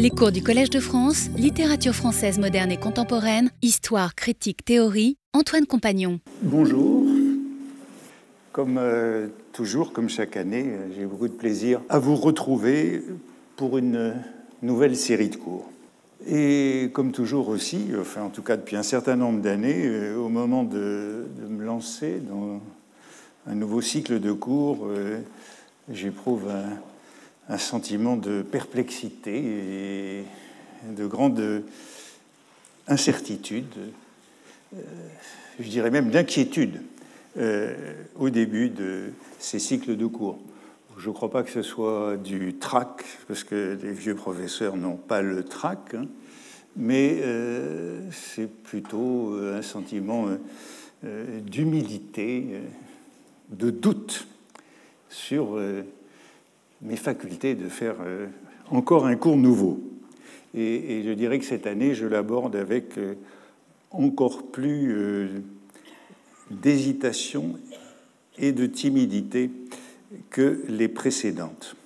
Les cours du Collège de France, littérature française moderne et contemporaine, histoire, critique, théorie, Antoine Compagnon. Bonjour. Comme euh, toujours, comme chaque année, euh, j'ai beaucoup de plaisir à vous retrouver pour une nouvelle série de cours. Et comme toujours aussi, enfin en tout cas depuis un certain nombre d'années, euh, au moment de, me lancer dans un nouveau cycle de cours, j'éprouve un, un sentiment de perplexité et de grande incertitude, euh, je dirais même d'inquiétude euh, au début de ces cycles de cours. Je ne crois pas que ce soit du trac, parce que les vieux professeurs n'ont pas le trac, hein, mais euh, c'est plutôt un sentiment d'humilité, de doute sur mes facultés de faire euh, encore un cours nouveau. Et, je dirais que cette année, je l'aborde avec euh, encore plus euh, d'hésitation et de timidité que les précédentes.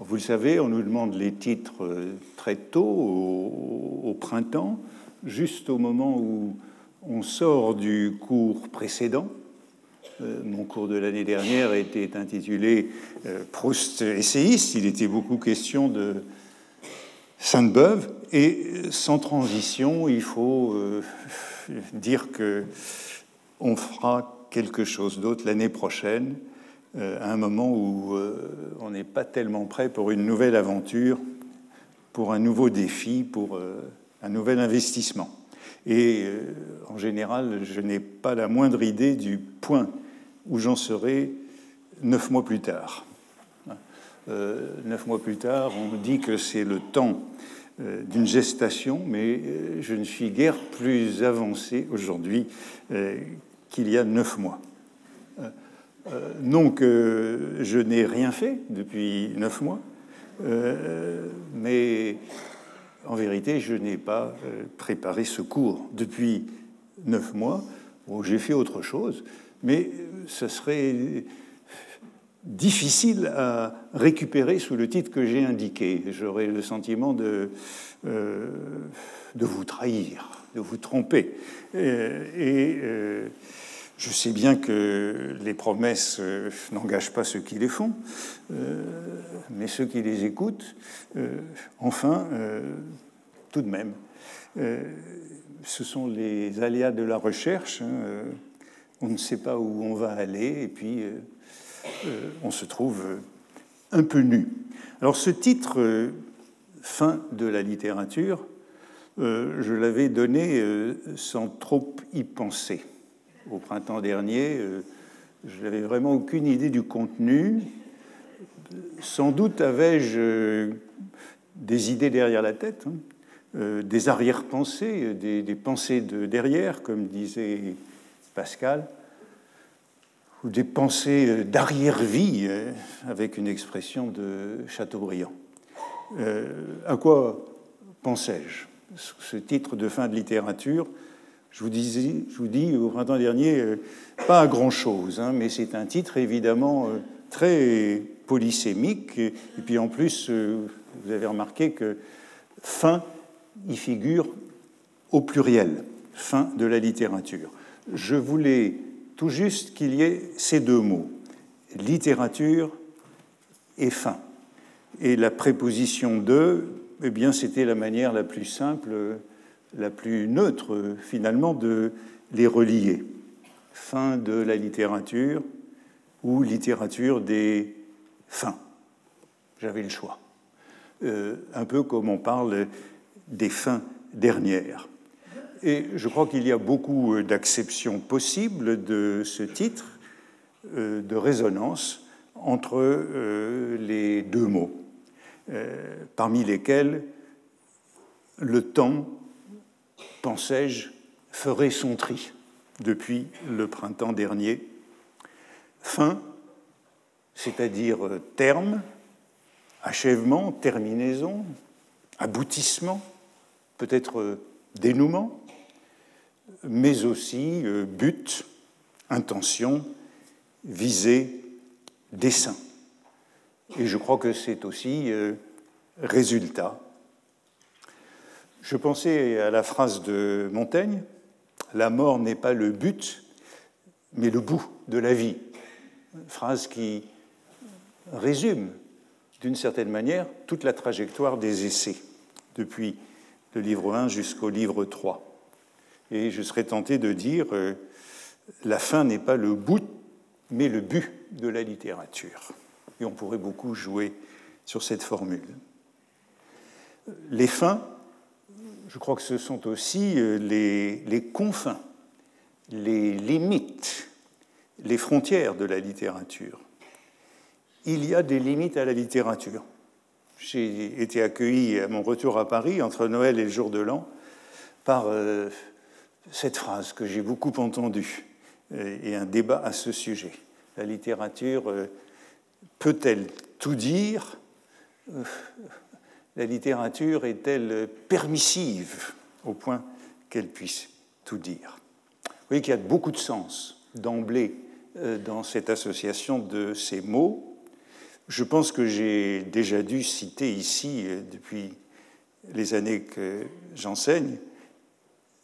Vous le savez, on nous demande les titres très tôt, au, au printemps, juste au moment où on sort du cours précédent. Euh, mon cours de l'année dernière était intitulé euh, Proust essayiste. Il était beaucoup question de Sainte-Beuve. Et euh, sans transition, il faut dire que on fera quelque chose d'autre l'année prochaine, à un moment où on n'est pas tellement prêt pour une nouvelle aventure, pour un nouveau défi, pour un nouvel investissement. Et en général, je n'ai pas la moindre idée du point où j'en serai neuf mois plus tard. Euh, neuf mois plus tard, on me dit que c'est le temps euh, d'une gestation, mais euh, je ne suis guère plus avancé aujourd'hui qu'il y a neuf mois. donc, je n'ai rien fait depuis neuf mois, mais en vérité, je n'ai pas préparé ce cours depuis neuf mois. j'ai fait autre chose, mais ce serait difficile à récupérer sous le titre que j'ai indiqué. J'aurais le sentiment de, euh, de vous trahir, de vous tromper. Euh, et, euh, je sais bien que les promesses n'engagent pas ceux qui les font, mais ceux qui les écoutent, enfin, tout de même, ce sont les aléas de la recherche. Hein, on ne sait pas où on va aller, et puis euh, euh, on se trouve euh, un peu nu. Alors ce titre, Fin de la littérature, je l'avais donné sans trop y penser. Au printemps dernier, je n'avais vraiment aucune idée du contenu. Sans doute avais-je des idées derrière la tête, hein, des arrière-pensées, des, des, pensées de derrière, comme disait Pascal, ou des pensées d'arrière-vie, euh, avec une expression de Chateaubriand. Euh, à quoi pensais-je? Ce titre de fin de littérature, je vous, disais, je vous dis au printemps dernier, euh, pas à grand-chose, hein, mais c'est un titre évidemment très polysémique. Et puis en plus, vous avez remarqué que fin y figure au pluriel, fin de la littérature je voulais tout juste qu'il y ait ces deux mots, littérature et fin. Et la préposition de, eh bien, c'était la manière la plus simple, la plus neutre, finalement, de les relier. Fin de la littérature ou littérature des fins. J'avais le choix. Euh, un peu comme on parle des fins dernières. Et je crois qu'il y a beaucoup euh, d'acceptions possibles de ce titre, euh, de résonance entre euh, les deux mots, parmi lesquels le temps, pensais-je, ferait son tri depuis le printemps dernier. Fin, c'est-à-dire terme, achèvement, terminaison, aboutissement, peut-être dénouement, mais aussi euh, but, intention, visée, dessin. Et je crois que c'est aussi euh, résultat, Je pensais à la phrase de Montaigne, La mort n'est pas le but, mais le bout de la vie. phrase qui résume d'une certaine manière toute la trajectoire des essais, depuis le livre 1 jusqu'au livre 3. Et je serais tenté de dire, euh, la fin n'est pas le bout, mais le but de la littérature. Et on pourrait beaucoup jouer sur cette formule. Les fins, je crois que ce sont aussi euh, les, confins, les limites, les frontières de la littérature il y a des limites à la littérature. J'ai été accueilli à mon retour à Paris, entre Noël et le jour de l'an, par euh, cette phrase que j'ai beaucoup entendue euh, et un débat à ce sujet. La littérature euh, peut-elle tout dire? La littérature est-elle permissive au point qu'elle puisse tout dire? Vous voyez qu'il y a beaucoup de sens d'emblée dans cette association de ces mots. Je pense que j'ai déjà dû citer ici, euh, depuis les années que j'enseigne,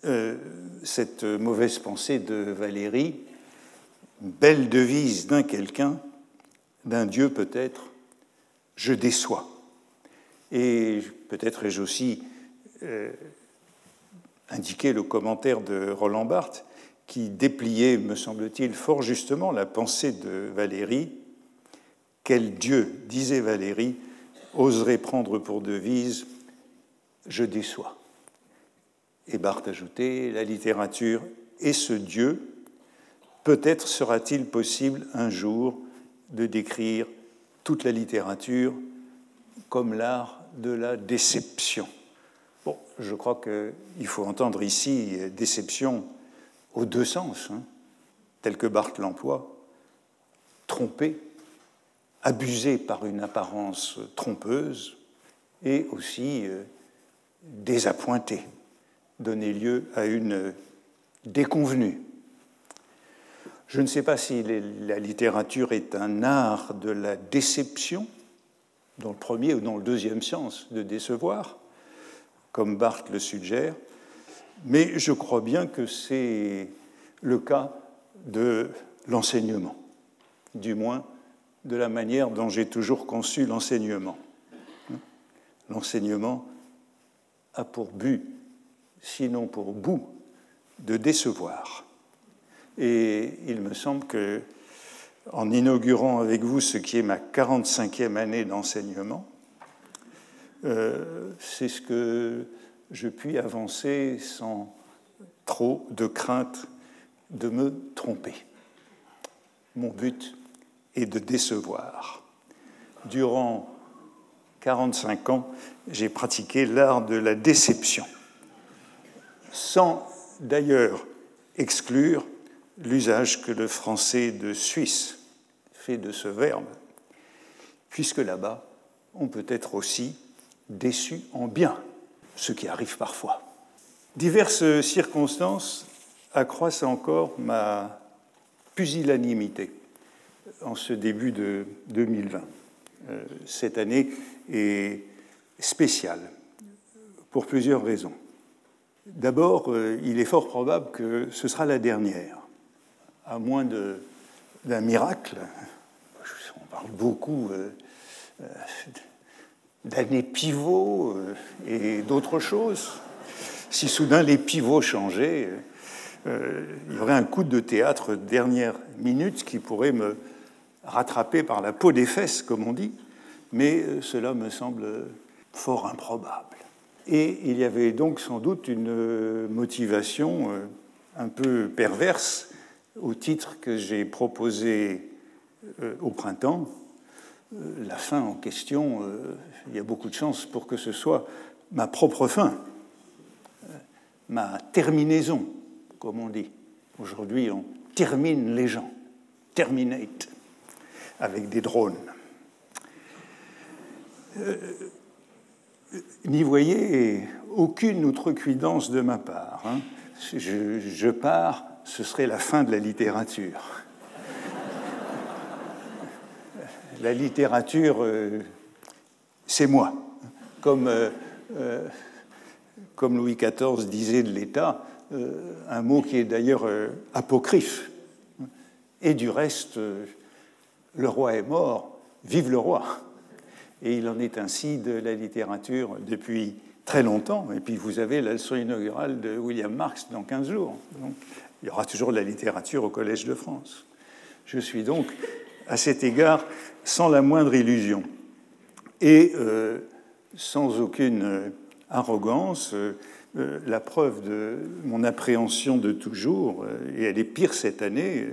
euh, cette mauvaise pensée de Valérie, belle devise d'un quelqu'un, d'un Dieu peut-être, je déçois. Et peut-être ai-je aussi euh, indiqué le commentaire de Roland Barthes, qui dépliait, me semble-t-il, fort justement la pensée de Valérie quel Dieu, disait Valérie, oserait prendre pour devise Je déçois Et Barthes ajoutait La littérature est ce Dieu. Peut-être sera-t-il possible un jour de décrire toute la littérature comme l'art de la déception. Bon, je crois qu'il faut entendre ici déception aux deux sens, hein, tel que Barthes l'emploie, tromper abusé par une apparence trompeuse et aussi euh, désappointé, donner lieu à une déconvenue. Je ne sais pas si la littérature est un art de la déception, dans le premier ou dans le deuxième sens, de décevoir, comme Barthes le suggère, mais je crois bien que c'est le cas de l'enseignement, du moins de la manière dont j'ai toujours conçu l'enseignement. L'enseignement a pour but, sinon pour bout, de décevoir. Et il me semble que, en inaugurant avec vous ce qui est ma 45e année d'enseignement, euh, c'est ce que je puis avancer sans trop de crainte de me tromper. Mon but, et de décevoir. Durant 45 ans, j'ai pratiqué l'art de la déception, sans d'ailleurs exclure l'usage que le français de Suisse fait de ce verbe, puisque là-bas, on peut être aussi déçu en bien, ce qui arrive parfois. Diverses circonstances accroissent encore ma pusillanimité en ce début de 2020. Euh, cette année est spéciale pour plusieurs raisons. D'abord, euh, il est fort probable que ce sera la dernière, à moins d'un miracle. On parle beaucoup euh, d'années pivots et d'autres choses. Si soudain les pivots changeaient, il y aurait un coup de théâtre dernière minute qui pourrait me rattrapé par la peau des fesses, comme on dit, mais euh, cela me semble fort improbable. Et il y avait donc sans doute une euh, motivation euh, un peu perverse au titre que j'ai proposé au printemps. La fin en question, il y a beaucoup de chances pour que ce soit ma propre fin, ma terminaison, comme on dit. Aujourd'hui, on termine les gens, terminate avec des drones. Euh, n'y voyez aucune outrecuidance de ma part. Hein. Je, pars, ce serait la fin de la littérature. la littérature, euh, c'est moi. Comme euh, comme Louis XIV disait de l'État, un mot qui est d'ailleurs apocryphe. Et du reste, le roi est mort, vive le roi. Et il en est ainsi de la littérature depuis très longtemps. Et puis vous avez la leçon inaugurale de William Marx dans 15 jours. Il y aura toujours de la littérature au Collège de France. Je suis donc à cet égard sans la moindre illusion et euh, sans aucune euh, arrogance. Euh, la preuve de mon appréhension de toujours, et elle est pire cette année,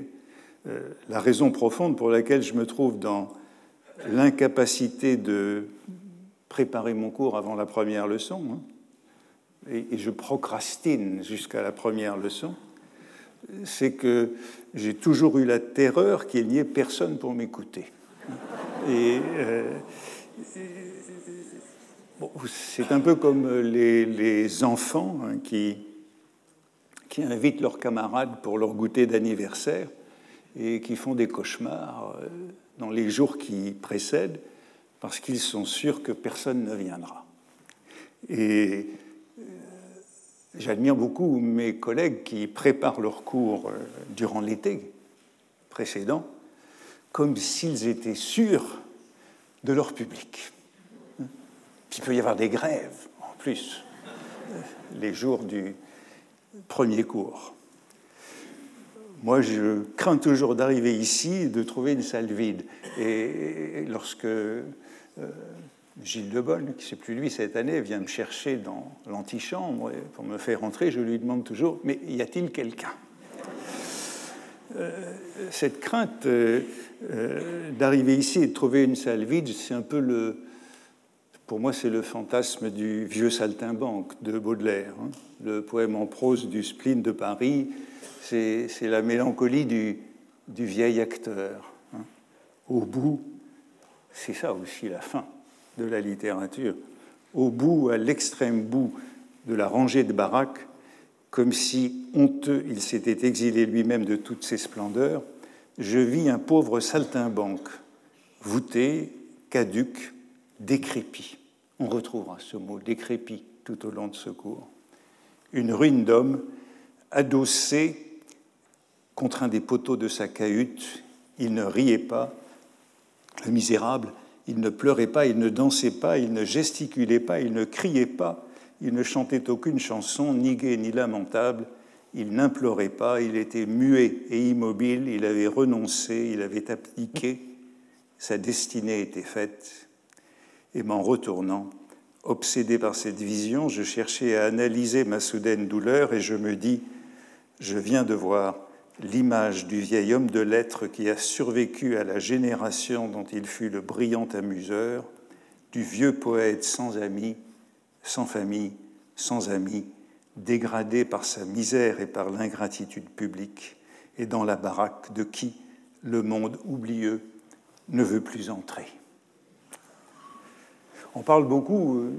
la raison profonde pour laquelle je me trouve dans l'incapacité de préparer mon cours avant la première leçon, hein, et, je procrastine jusqu'à la première leçon, c'est que j'ai toujours eu la terreur qu'il n'y ait personne pour m'écouter. Et, euh, c'est un peu comme les, enfants hein, qui, qui invitent leurs camarades pour leur goûter d'anniversaire et qui font des cauchemars euh, dans les jours qui précèdent parce qu'ils sont sûrs que personne ne viendra. Et J'admire beaucoup mes collègues qui préparent leurs cours euh, durant l'été précédent comme s'ils étaient sûrs de leur public. Il peut y avoir des grèves en plus euh, les jours du premier cours. Moi, je crains toujours d'arriver ici et de trouver une salle vide. Et lorsque euh, Gilles de Bonne, qui c'est plus lui cette année, vient me chercher dans l'antichambre pour me faire rentrer. Je lui demande toujours Mais y a-t-il quelqu'un? Euh, Cette crainte euh, d'arriver ici et de trouver une salle vide, c'est un peu le. Pour moi, c'est le fantasme du vieux saltimbanque de Baudelaire. Hein. Le poème en prose du spleen de Paris, c'est la mélancolie du, vieil acteur. Hein. Au bout, c'est ça aussi la fin de la littérature, au bout, à l'extrême bout de la rangée de baraques, comme si, honteux, il s'était exilé lui-même de toutes ses splendeurs, je vis un pauvre saltimbanque, voûté, caduc, décrépit. On retrouvera ce mot décrépit tout au long de ce cours. Une ruine d'homme, adossé contre un des poteaux de sa cahute, il ne riait pas, le misérable, il ne pleurait pas, il ne dansait pas, il ne gesticulait pas, il ne criait pas, il ne chantait aucune chanson, ni gaie ni lamentable, il n'implorait pas, il était muet et immobile, il avait renoncé, il avait abdiqué, sa destinée était faite. Et m'en retournant, obsédé par cette vision, je cherchais à analyser ma soudaine douleur et je me dis, je viens de voir l'image du vieil homme de lettres qui a survécu à la génération dont il fut le brillant amuseur, du vieux poète sans amis, sans famille, sans amis, dégradé par sa misère et par l'ingratitude publique, et dans la baraque de qui le monde oublieux ne veut plus entrer. On parle beaucoup euh,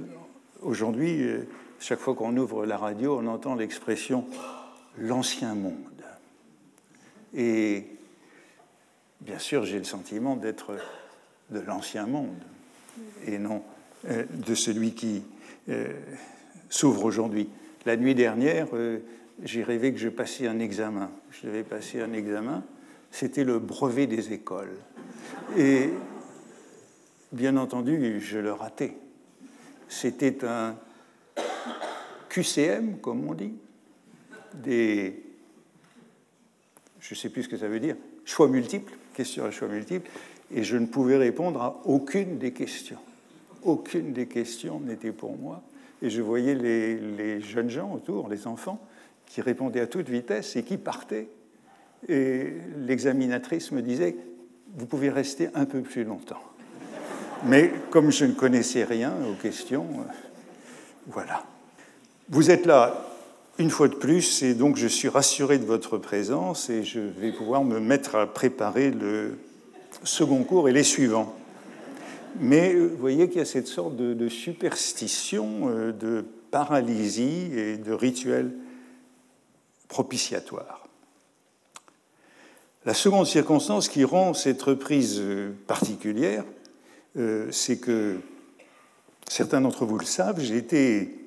aujourd'hui, euh, chaque fois qu'on ouvre la radio, on entend l'expression l'ancien monde. Et bien sûr, j'ai le sentiment d'être de l'ancien monde et non euh, de celui qui euh, s'ouvre aujourd'hui. La nuit dernière, euh, j'ai rêvé que je passais un examen. Je devais passer un examen. C'était le brevet des écoles. Et bien entendu, je le ratais. C'était un QCM, comme on dit, des je ne sais plus ce que ça veut dire, choix multiples, question à choix multiples, et je ne pouvais répondre à aucune des questions. Aucune des questions n'était pour moi. Et je voyais les, jeunes gens autour, les enfants, qui répondaient à toute vitesse et qui partaient. Et l'examinatrice me disait, vous pouvez rester un peu plus longtemps. Mais comme je ne connaissais rien aux questions, euh, voilà. Vous êtes là une fois de plus, et donc je suis rassuré de votre présence et je vais pouvoir me mettre à préparer le second cours et les suivants. Mais vous voyez qu'il y a cette sorte de, superstition, euh, de paralysie et de rituel propitiatoire. La seconde circonstance qui rend cette reprise euh, particulière, euh, c'est que certains d'entre vous le savent, j'ai été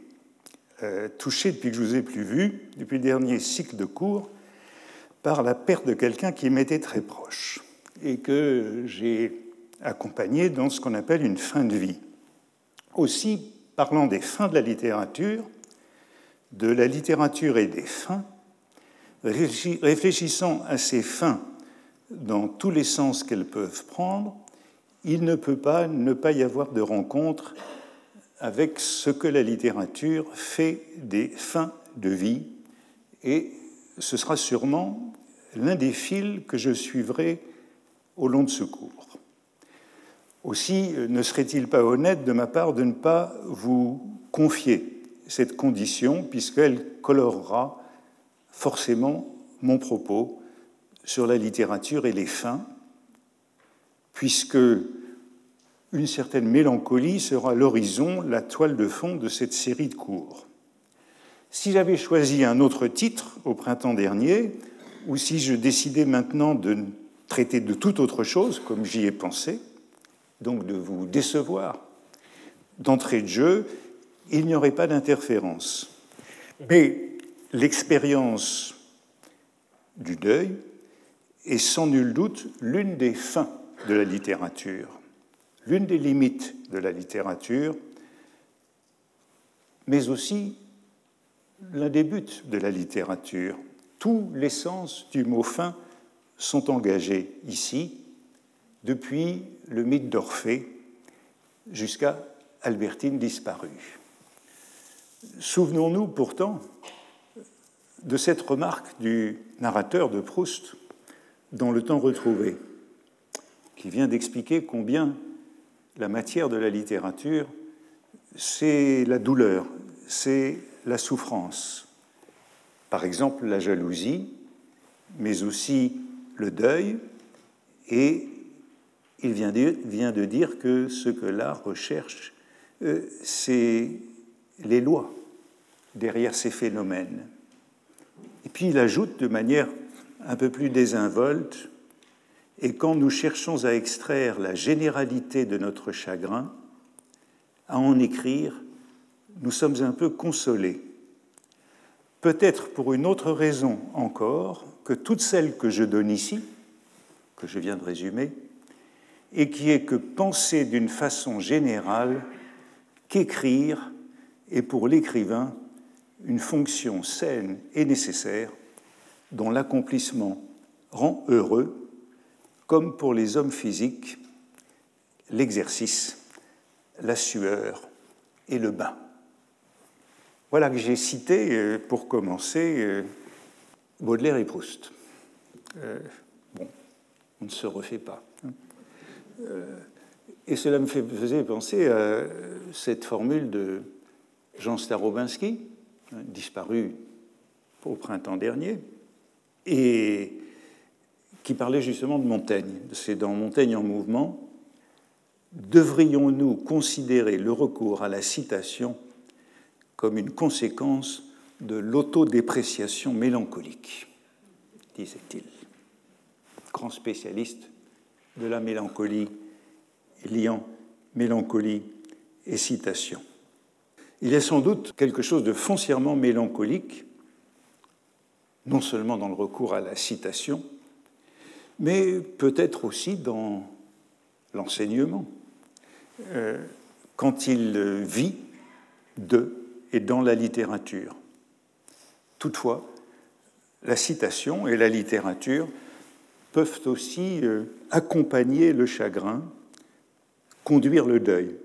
euh, touché depuis que je vous ai plus vu, depuis le dernier cycle de cours, par la perte de quelqu'un qui m'était très proche et que j'ai accompagné dans ce qu'on appelle une fin de vie. Aussi, parlant des fins de la littérature, de la littérature et des fins, réfléchissant à ces fins dans tous les sens qu'elles peuvent prendre, il ne peut pas ne pas y avoir de rencontre avec ce que la littérature fait des fins de vie, et ce sera sûrement l'un des fils que je suivrai au long de ce cours. Aussi, ne serait-il pas honnête de ma part de ne pas vous confier cette condition, puisqu'elle colorera forcément mon propos sur la littérature et les fins, puisque une certaine mélancolie sera l'horizon, la toile de fond de cette série de cours. Si j'avais choisi un autre titre au printemps dernier, ou si je décidais maintenant de traiter de toute autre chose, comme j'y ai pensé, donc de vous décevoir d'entrée de jeu, il n'y aurait pas d'interférence. Mais l'expérience du deuil est sans nul doute l'une des fins de la littérature, l'une des limites de la littérature, mais aussi l'un des buts de la littérature. Tous les sens du mot fin sont engagés ici, depuis le mythe d'Orphée jusqu'à Albertine disparue. Souvenons-nous pourtant de cette remarque du narrateur de Proust dans Le temps retrouvé, qui vient d'expliquer combien la matière de la littérature, c'est la douleur, c'est la souffrance. Par exemple, la jalousie, mais aussi le deuil, et il vient de, dire que ce que l'art recherche, euh, c'est les lois derrière ces phénomènes. Et puis il ajoute de manière un peu plus désinvolte, et quand nous cherchons à extraire la généralité de notre chagrin, à en écrire, nous sommes un peu consolés. Peut-être pour une autre raison encore que toutes celles que je donne ici, que je viens de résumer, et qui est que penser d'une façon générale qu'écrire est pour l'écrivain une fonction saine et nécessaire dont l'accomplissement rend heureux, comme pour les hommes physiques, l'exercice, la sueur et le bain. Voilà que j'ai cité, euh, pour commencer, euh, Baudelaire et Proust. Euh, bon, on ne se refait pas. Hein. Et cela me faisait penser à cette formule de Jean Starobinski, hein, disparu au printemps dernier, et qui parlait justement de Montaigne. C'est dans Montaigne en mouvement. Devrions-nous considérer le recours à la citation comme une conséquence de l'autodépréciation mélancolique, disait-il. Grand spécialiste de la mélancolie, liant mélancolie et citation. Il y a sans doute quelque chose de foncièrement mélancolique, non seulement dans le recours à la citation, mais peut-être aussi dans l'enseignement, euh, quand il vit de et dans la littérature. Toutefois, la citation et la littérature peuvent aussi euh, accompagner le chagrin, conduire le deuil.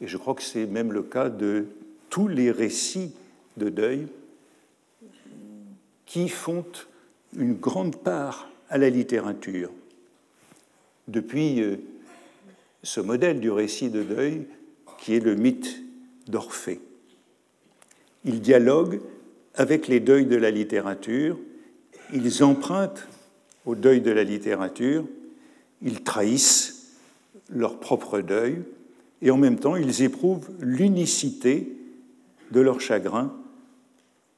Et je crois que c'est même le cas de tous les récits de deuil qui font une grande part à la littérature. Depuis euh, ce modèle du récit de deuil qui est le mythe d'Orphée. Ils dialoguent avec les deuils de la littérature, ils empruntent au deuil de la littérature, ils trahissent leur propre deuil, et en même temps ils éprouvent l'unicité de leur chagrin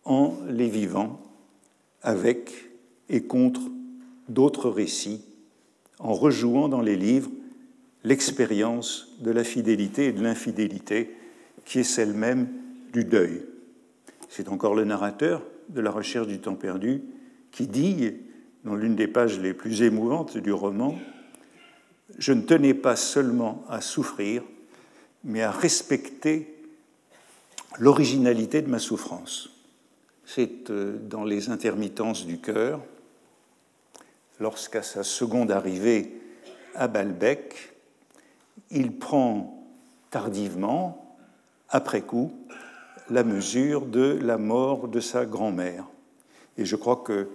en les vivant avec et contre d'autres récits, en rejouant dans les livres l'expérience de la fidélité et de l'infidélité qui est celle même du deuil. c'est encore le narrateur de La recherche du temps perdu qui dit, dans l'une des pages les plus émouvantes du roman, Je ne tenais pas seulement à souffrir, mais à respecter l'originalité de ma souffrance. C'est euh, dans les intermittences du cœur, lorsqu'à sa seconde arrivée à Balbec, il prend tardivement, après coup, la mesure de la mort de sa grand-mère. Et je crois que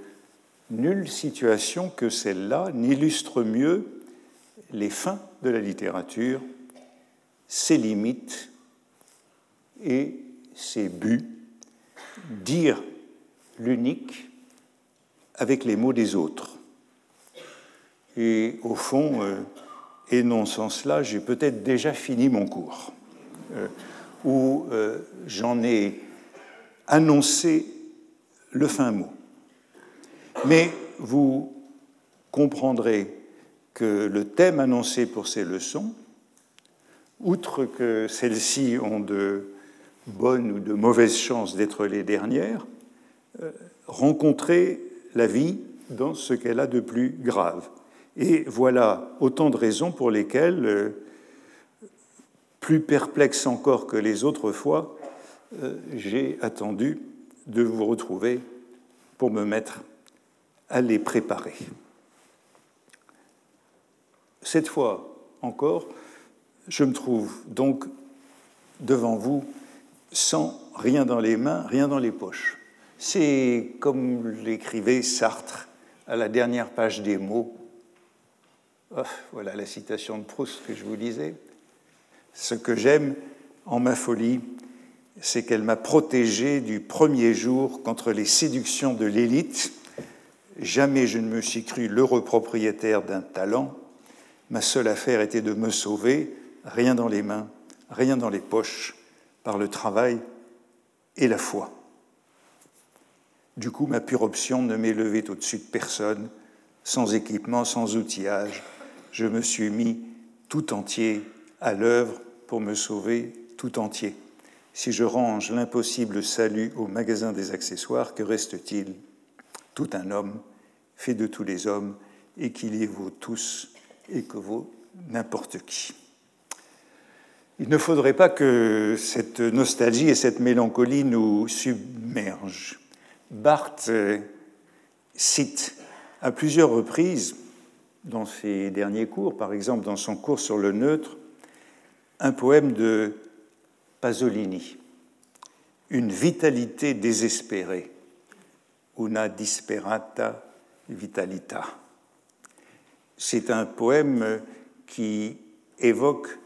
nulle situation que celle-là n'illustre mieux les fins de la littérature, ses limites et ses buts, dire l'unique avec les mots des autres. Et au fond, euh, énonçant cela, j'ai peut-être déjà fini mon cours, euh, où euh, j'en ai annoncé le fin mot. Mais vous comprendrez que le thème annoncé pour ces leçons, outre que celles-ci ont de bonnes ou de mauvaises chances d'être les dernières, euh, rencontrer la vie dans ce qu'elle a de plus grave. Et voilà autant de raisons pour lesquelles, euh, plus perplexe encore que les autres fois, euh, j'ai attendu de vous retrouver pour me mettre à les préparer. Cette fois encore, je me trouve donc devant vous sans rien dans les mains, rien dans les poches. C'est comme l'écrivait Sartre à la dernière page des mots. Oh, voilà la citation de Proust que je vous disais. Ce que j'aime en ma folie, c'est qu'elle m'a protégé du premier jour contre les séductions de l'élite. Jamais je ne me suis cru l'heureux propriétaire d'un talent. Ma seule affaire était de me sauver, rien dans les mains, rien dans les poches, par le travail et la foi. Du coup, ma pure option ne m'est levée au-dessus de personne, sans équipement, sans outillage. Je me suis mis tout entier à l'œuvre pour me sauver tout entier. Si je range l'impossible salut au magasin des accessoires, que reste-t-il? Tout un homme, fait de tous les hommes, et qui les vaut tous et que vaut n'importe qui. Il ne faudrait pas que cette nostalgie et cette mélancolie nous submergent. Barthes euh, cite à plusieurs reprises dans ses derniers cours, par exemple dans son cours sur le neutre, un poème de Pasolini, Une vitalité désespérée, Una disperata vitalita. C'est un poème qui évoque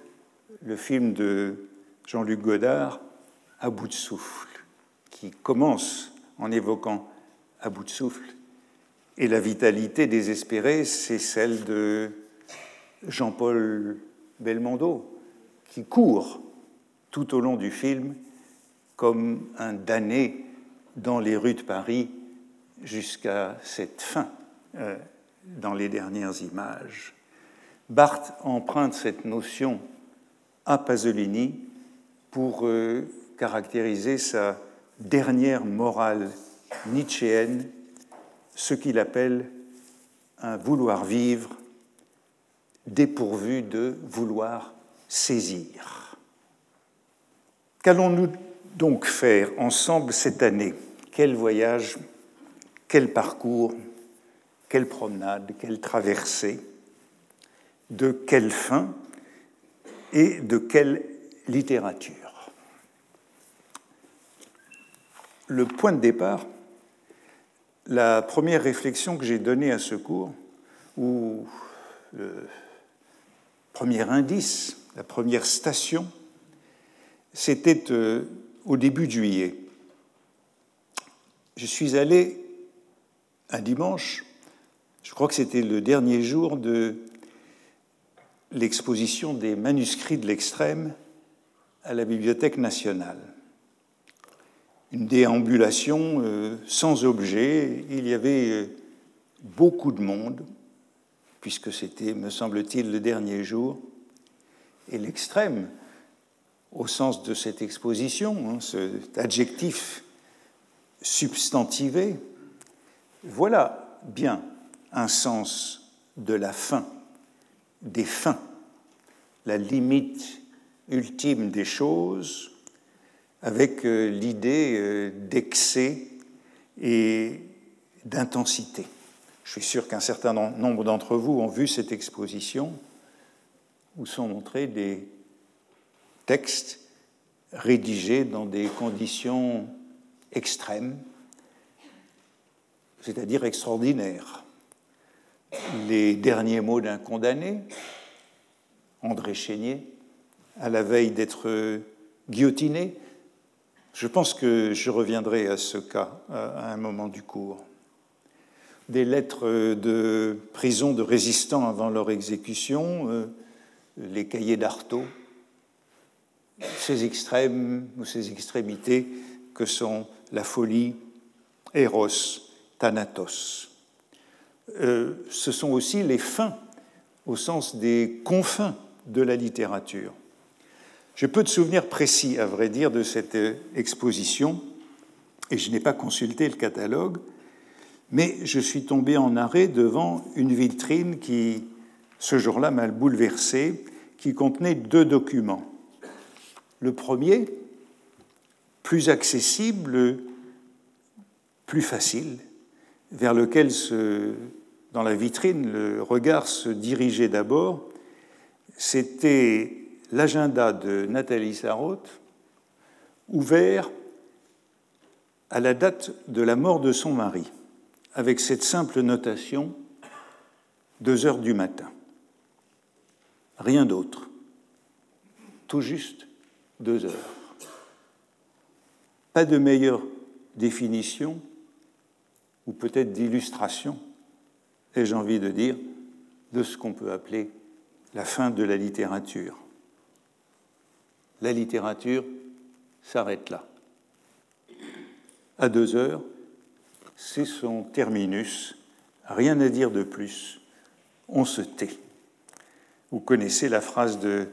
le film de Jean-Luc Godard, À bout de souffle, qui commence en évoquant À bout de souffle. Et la vitalité désespérée, c'est celle de Jean-Paul Belmondo, qui court tout au long du film comme un damné dans les rues de Paris jusqu'à cette fin euh, dans les dernières images. Barthes emprunte cette notion à Pasolini pour euh, caractériser sa dernière morale nietzschéenne, ce qu'il appelle un vouloir vivre dépourvu de vouloir saisir. Qu'allons-nous donc faire ensemble cette année? Quel voyage, quel parcours, quelle promenade, quelle traversée? De quelle fin et de quelle littérature? Le point de départ, la première réflexion que j'ai donnée à ce cours, ou le premier indice, la première station, c'était euh, au début juillet. Je suis allé un dimanche, je crois que c'était le dernier jour de l'exposition des manuscrits de l'extrême à la Bibliothèque nationale. Une déambulation euh, sans objet, il y avait euh, beaucoup de monde, puisque c'était, me semble-t-il, le dernier jour, et l'extrême, au sens de cette exposition, hein, cet adjectif substantivé, voilà bien un sens de la fin, des fins, la limite ultime des choses, avec euh, l'idée euh, d'excès et d'intensité. Je suis sûr qu'un certain nombre d'entre vous ont vu cette exposition où sont montrés des textes rédigés dans des conditions extrêmes, c'est-à-dire extraordinaires. Les derniers mots d'un condamné, André Chénier, à la veille d'être guillotiné. Je pense que je reviendrai à ce cas à un moment du cours. Des lettres de prison de résistants avant leur exécution, euh, les cahiers d'Artaud, ces extrêmes ou ces extrémités que sont la folie, Eros, Thanatos. Euh, ce sont aussi les fins, au sens des confins de la littérature. J'ai peu de souvenirs précis, à vrai dire, de cette euh, exposition, et je n'ai pas consulté le catalogue, mais je suis tombé en arrêt devant une vitrine qui, ce jour-là, m'a bouleversé, qui contenait deux documents. Le premier, plus accessible, plus facile, vers lequel, dans la vitrine, le regard se dirigeait d'abord, c'était l'agenda de Nathalie Sarraute, ouvert à la date de la mort de son mari, avec cette simple notation deux heures du matin. Rien d'autre. Tout juste deux heures. Pas de meilleure définition, ou peut-être d'illustration, ai-je envie de dire, de ce qu'on peut appeler la fin de la littérature. La littérature s'arrête là. À deux heures, c'est son terminus, rien à dire de plus, on se tait. Vous connaissez la phrase de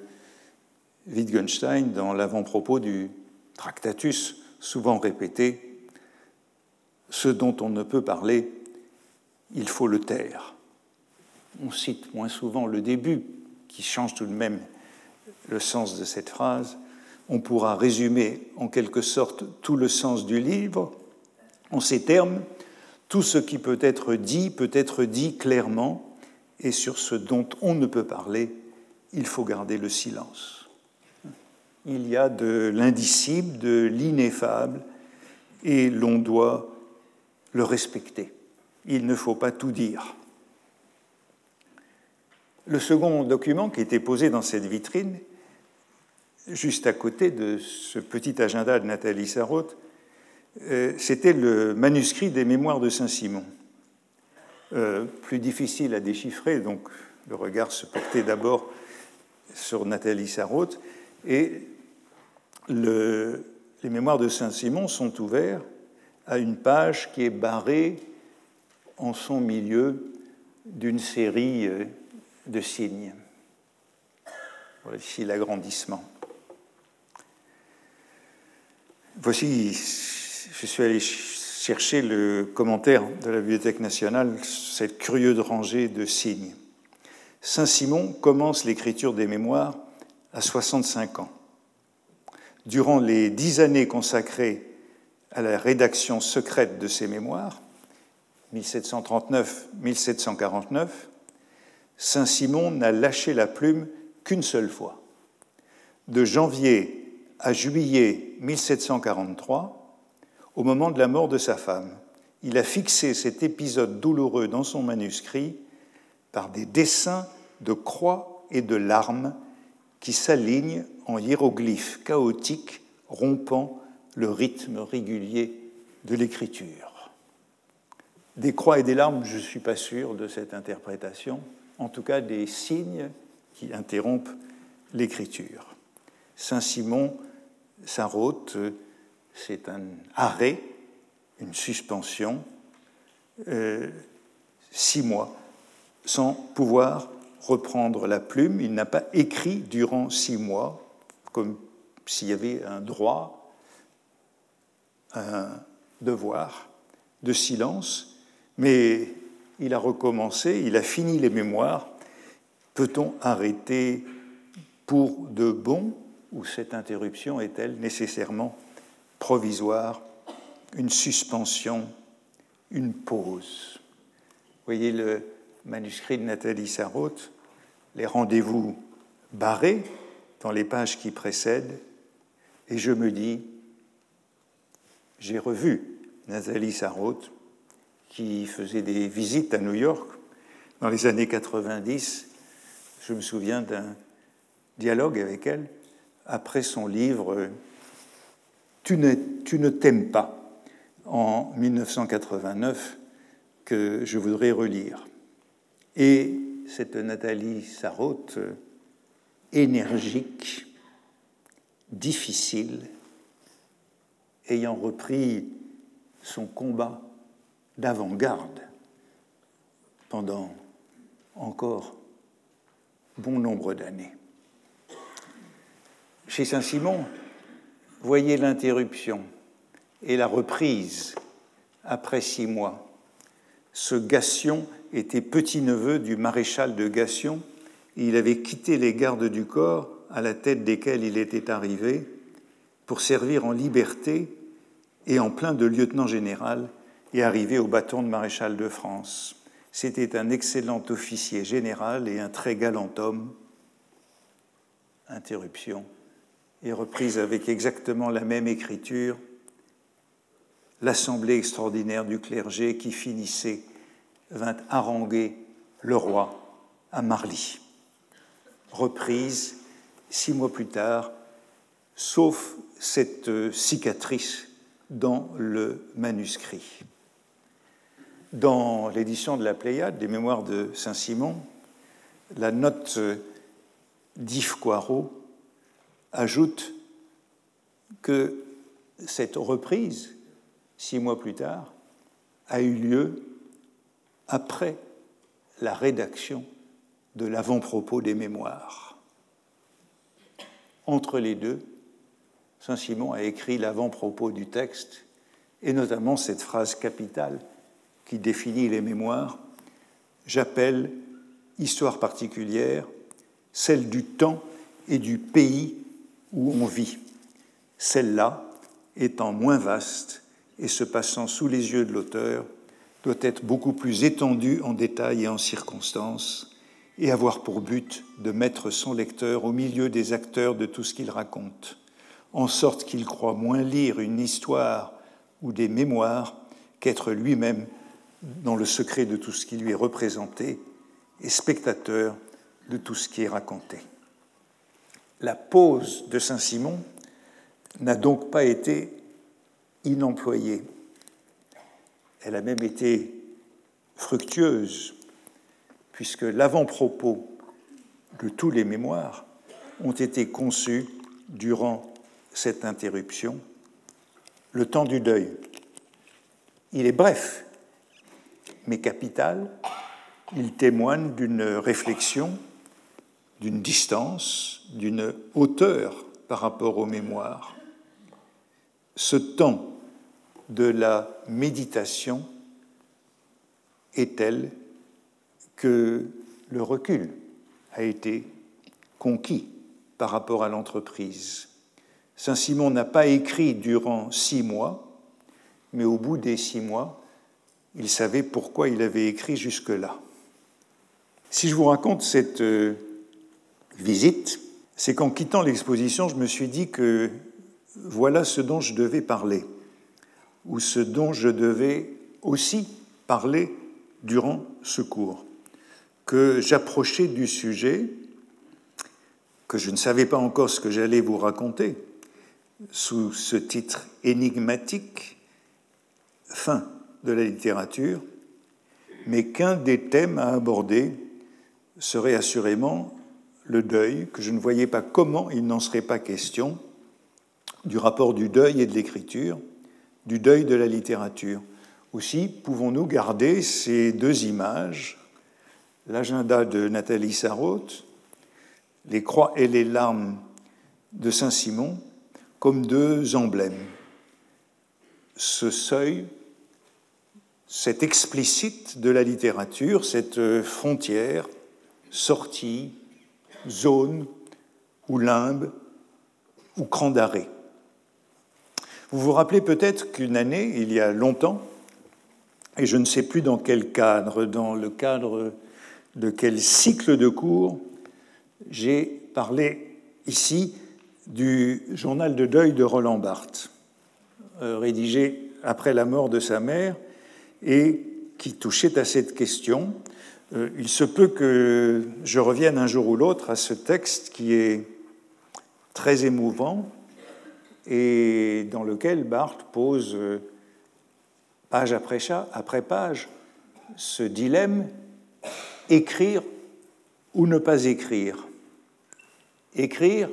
Wittgenstein dans l'avant-propos du Tractatus, souvent répété Ce dont on ne peut parler, il faut le taire. On cite moins souvent le début, qui change tout de même le sens de cette phrase. On pourra résumer en quelque sorte tout le sens du livre en ces termes tout ce qui peut être dit peut être dit clairement, et sur ce dont on ne peut parler, il faut garder le silence il y a de l'indicible, de l'ineffable, et l'on doit le respecter. Il ne faut pas tout dire. Le second document qui était posé dans cette vitrine, juste à côté de ce petit agenda de Nathalie Sarraute, euh, c'était le manuscrit des Mémoires de Saint-Simon. Euh, plus difficile à déchiffrer, donc le regard se portait d'abord sur Nathalie Sarraute, et les mémoires de Saint-Simon sont ouverts à une page qui est barrée en son milieu d'une série euh, de signes. Voilà ici l'agrandissement. Voici, je suis allé chercher le commentaire de la Bibliothèque nationale, cette curieuse rangée de signes. Saint-Simon commence l'écriture des mémoires à 65 ans durant les dix années consacrées à la rédaction secrète de ses mémoires, 1739-1749, Saint-Simon n'a lâché la plume qu'une seule fois. De janvier à juillet 1743, au moment de la mort de sa femme, il a fixé cet épisode douloureux dans son manuscrit par des dessins de croix et de larmes qui s'alignent en hiéroglyphes chaotiques rompant le rythme régulier de l'écriture. Des croix et des larmes, je ne suis pas sûr de cette interprétation, en tout cas des signes qui interrompent l'écriture. Saint-Simon Saint-Roth, c'est un arrêt, une suspension, euh, six mois, sans pouvoir reprendre la plume. Il n'a pas écrit durant six mois, comme s'il y avait un droit, un devoir de silence, mais il a recommencé, il a fini les mémoires. Peut-on arrêter pour de bon? Ou cette interruption est-elle nécessairement provisoire, une suspension, une pause? Vous voyez le manuscrit de Nathalie Sarraute, les rendez-vous barrés dans les pages qui précèdent, et je me dis, j'ai revu Nathalie Sarraute, qui faisait des visites à New York dans les années 90. Je me souviens d'un dialogue avec elle après son livre Tu ne, t'aimes pas en 1989 que je voudrais relire. Et cette Nathalie Sarraute, énergique, difficile, ayant repris son combat d'avant-garde pendant encore bon nombre d'années. Chez Saint-Simon, voyez l'interruption et la reprise après six mois. Ce Gassion était petit-neveu du maréchal de Gassion. Il avait quitté les gardes du corps à la tête desquels il était arrivé pour servir en liberté et en plein de lieutenant général et arriver au bâton de maréchal de France. C'était un excellent officier général et un très galant homme. Interruption. Et reprise avec exactement la même écriture, l'assemblée extraordinaire du clergé qui finissait vint haranguer le roi à Marly. Reprise six mois plus tard, sauf cette cicatrice dans le manuscrit. Dans l'édition de la Pléiade des Mémoires de Saint-Simon, la note d'Yves Coirot ajoute que cette reprise, six mois plus tard, a eu lieu après la rédaction de l'avant-propos des mémoires. Entre les deux, Saint-Simon a écrit l'avant-propos du texte, et notamment cette phrase capitale qui définit les mémoires, j'appelle histoire particulière celle du temps et du pays où on vit, celle-là étant moins vaste et se passant sous les yeux de l'auteur, doit être beaucoup plus étendue en détails et en circonstances, et avoir pour but de mettre son lecteur au milieu des acteurs de tout ce qu'il raconte, en sorte qu'il croit moins lire une histoire ou des mémoires qu'être lui-même dans le secret de tout ce qui lui est représenté et spectateur de tout ce qui est raconté. La pause de Saint-Simon n'a donc pas été inemployée. Elle a même été fructueuse, puisque l'avant-propos de tous les mémoires ont été conçus durant cette interruption, le temps du deuil. Il est bref, mais capital. Il témoigne d'une réflexion, d'une distance, d'une hauteur par rapport aux mémoires. Ce temps de la méditation est tel que le recul a été conquis par rapport à l'entreprise? Saint-Simon n'a pas écrit durant six mois, mais au bout des six mois, il savait pourquoi il avait écrit jusque-là. Si je vous raconte cette euh, visite, c'est qu'en quittant l'exposition, je me suis dit que voilà ce dont je devais parler, ou ce dont je devais aussi parler durant ce cours, que j'approchais du sujet, que je ne savais pas encore ce que j'allais vous raconter, sous ce titre énigmatique, fin de la littérature, mais qu'un des thèmes à aborder serait assurément le deuil, que je ne voyais pas comment il n'en serait pas question, du rapport du deuil et de l'écriture, du deuil de la littérature. Aussi, pouvons-nous garder ces deux images, l'agenda de Nathalie Sarraute, les croix et les larmes de Saint-Simon, comme deux emblèmes ce seuil, cet explicite de la littérature, cette frontière, sortie, zone ou limbe ou cran d'arrêt. Vous vous rappelez peut-être qu'une année, il y a longtemps, et je ne sais plus dans quel cadre, dans le cadre de quel cycle de cours, j'ai parlé ici du journal de deuil de Roland Barthes, euh, rédigé après la mort de sa mère et qui touchait à cette question. Euh, il se peut que je revienne un jour ou l'autre à ce texte qui est très émouvant et dans lequel Barthes pose euh, page après, après page ce dilemme écrire ou ne pas écrire. Écrire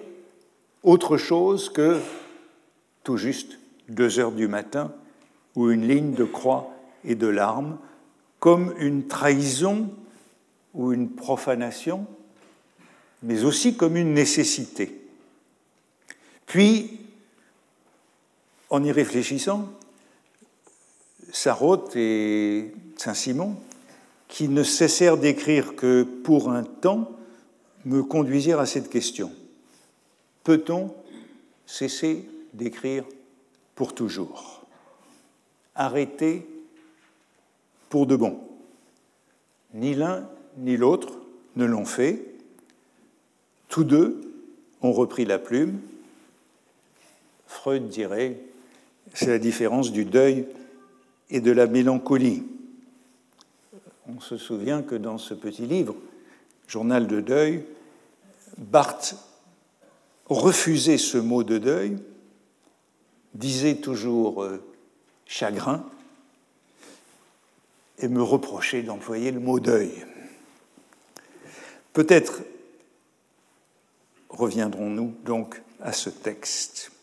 autre chose que tout juste deux heures du matin ou une ligne de croix et de larmes, comme une trahison ou une profanation, mais aussi comme une nécessité. Puis, en y réfléchissant, Sarraute et Saint-Simon, qui ne cessèrent d'écrire que pour un temps, me conduisirent à cette question. Peut-on cesser d'écrire pour toujours? Arrêter pour de bon Ni l'un ni l'autre ne l'ont fait. Tous deux ont repris la plume. Freud dirait, c'est la différence du deuil et de la mélancolie. On se souvient que dans ce petit livre, Journal de deuil, Barthes refusait ce mot de deuil, disait toujours euh, chagrin et me reprochait d'employer le mot deuil. Peut-être reviendrons-nous donc à ce texte.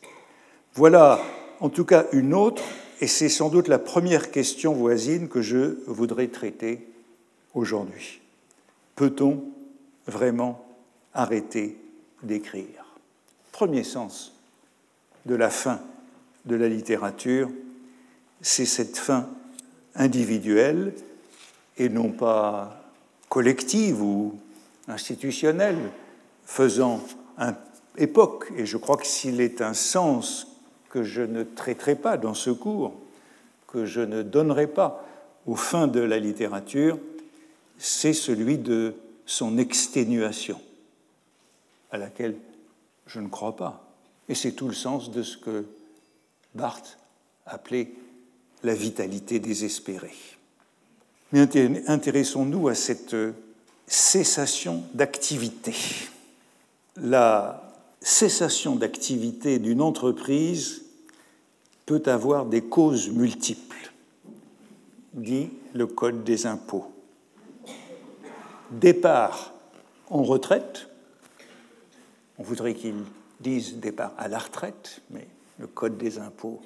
Voilà en tout cas une autre et c'est sans doute la première question voisine que je voudrais traiter aujourd'hui. Peut-on vraiment arrêter d'écrire? Premier sens de la fin de la littérature, c'est cette fin individuelle et non pas collective ou institutionnelle, faisant un époque. Et je crois que s'il est un sens que je ne traiterai pas dans ce cours, que je ne donnerai pas aux fins de la littérature, c'est celui de son exténuation, à laquelle je ne crois pas. Et c'est tout le sens de ce que Barthes appelait la vitalité désespérée. Mais intéressons-nous à cette cessation d'activité. La cessation d'activité d'une entreprise peut avoir des causes multiples, dit le Code des impôts. Départ en retraite, on voudrait qu'il dise départ à la retraite, mais le Code des impôts